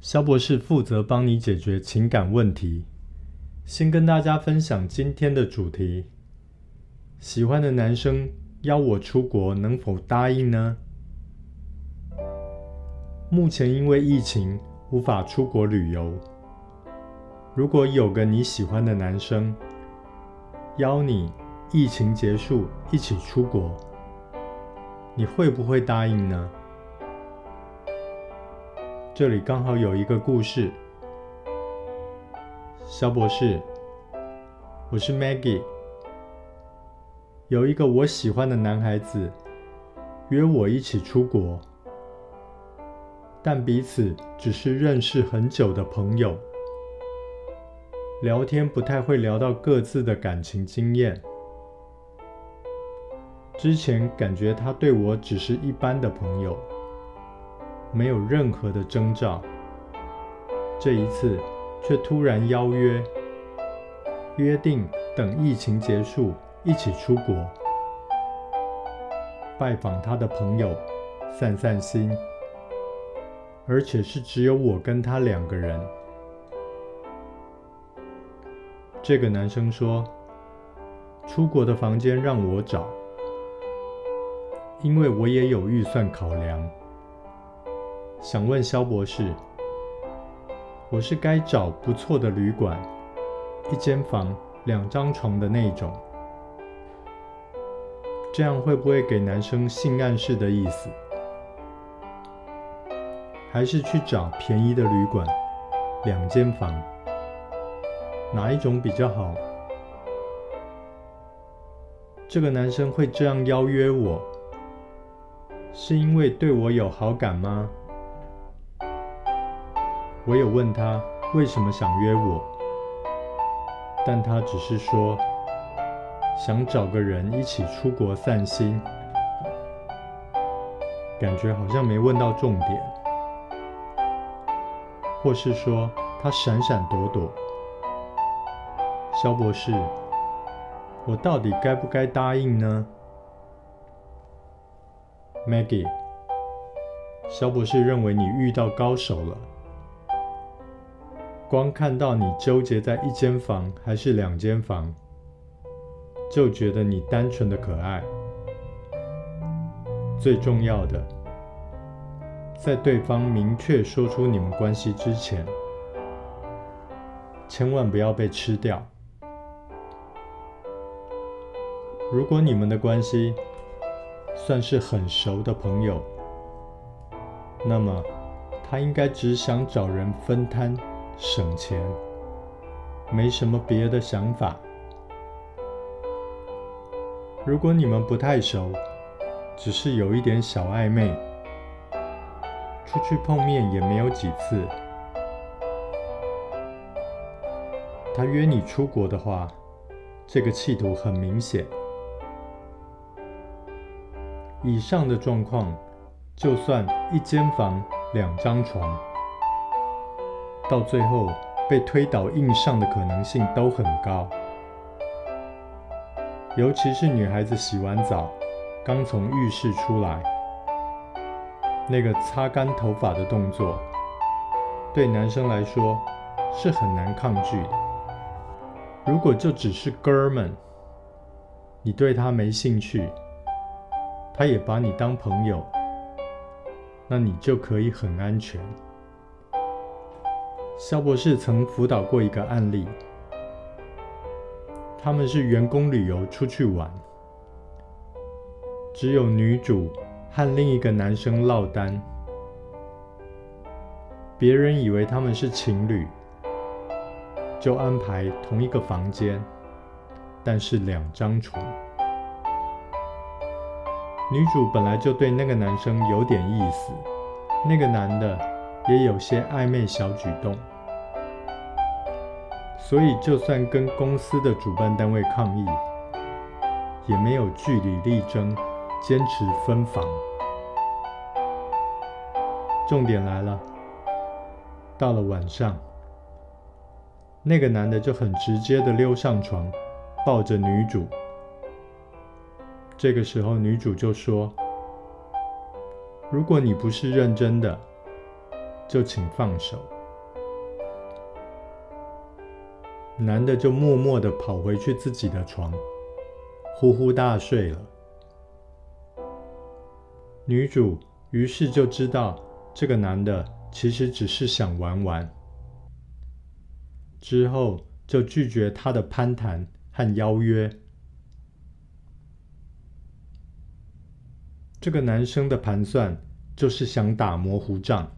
萧博士负责帮你解决情感问题。先跟大家分享今天的主题：喜欢的男生邀我出国，能否答应呢？目前因为疫情无法出国旅游。如果有个你喜欢的男生邀你疫情结束一起出国，你会不会答应呢？这里刚好有一个故事，萧博士，我是 Maggie，有一个我喜欢的男孩子约我一起出国，但彼此只是认识很久的朋友，聊天不太会聊到各自的感情经验。之前感觉他对我只是一般的朋友。没有任何的征兆，这一次却突然邀约，约定等疫情结束一起出国，拜访他的朋友，散散心，而且是只有我跟他两个人。这个男生说，出国的房间让我找，因为我也有预算考量。想问肖博士，我是该找不错的旅馆，一间房两张床的那种，这样会不会给男生性暗示的意思？还是去找便宜的旅馆，两间房，哪一种比较好？这个男生会这样邀约我，是因为对我有好感吗？我有问他为什么想约我，但他只是说想找个人一起出国散心，感觉好像没问到重点，或是说他闪闪躲躲。肖博士，我到底该不该答应呢？Maggie，肖博士认为你遇到高手了。光看到你纠结在一间房还是两间房，就觉得你单纯的可爱。最重要的，在对方明确说出你们关系之前，千万不要被吃掉。如果你们的关系算是很熟的朋友，那么他应该只想找人分摊。省钱，没什么别的想法。如果你们不太熟，只是有一点小暧昧，出去碰面也没有几次，他约你出国的话，这个企图很明显。以上的状况，就算一间房两张床。到最后被推倒硬上的可能性都很高，尤其是女孩子洗完澡刚从浴室出来，那个擦干头发的动作，对男生来说是很难抗拒的。如果就只是哥们，你对他没兴趣，他也把你当朋友，那你就可以很安全。萧博士曾辅导过一个案例，他们是员工旅游出去玩，只有女主和另一个男生落单，别人以为他们是情侣，就安排同一个房间，但是两张床。女主本来就对那个男生有点意思，那个男的也有些暧昧小举动。所以，就算跟公司的主办单位抗议，也没有据理力争，坚持分房。重点来了，到了晚上，那个男的就很直接的溜上床，抱着女主。这个时候，女主就说：“如果你不是认真的，就请放手。”男的就默默地跑回去自己的床，呼呼大睡了。女主于是就知道这个男的其实只是想玩玩，之后就拒绝他的攀谈和邀约。这个男生的盘算就是想打模糊仗，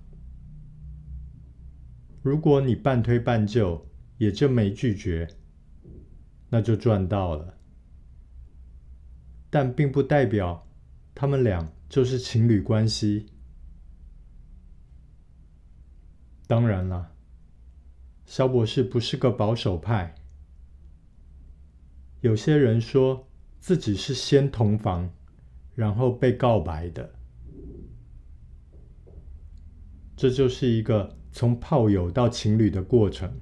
如果你半推半就。也就没拒绝，那就赚到了。但并不代表他们俩就是情侣关系。当然了，萧博士不是个保守派。有些人说自己是先同房，然后被告白的，这就是一个从炮友到情侣的过程。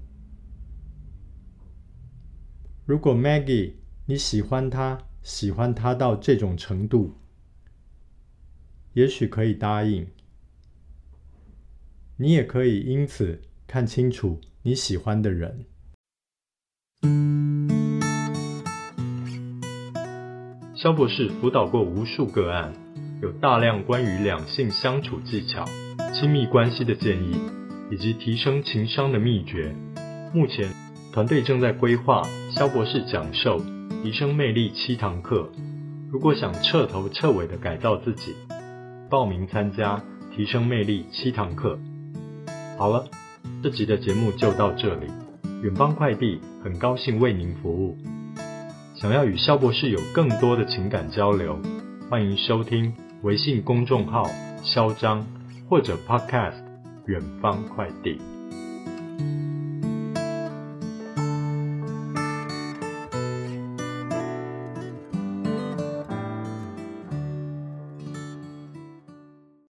如果 Maggie 你喜欢他，喜欢他到这种程度，也许可以答应。你也可以因此看清楚你喜欢的人。萧博士辅导过无数个案，有大量关于两性相处技巧、亲密关系的建议，以及提升情商的秘诀。目前，团队正在规划肖博士讲授提升魅力七堂课，如果想彻头彻尾的改造自己，报名参加提升魅力七堂课。好了，这集的节目就到这里。远方快递很高兴为您服务。想要与肖博士有更多的情感交流，欢迎收听微信公众号“萧张”或者 Podcast“ 远方快递”。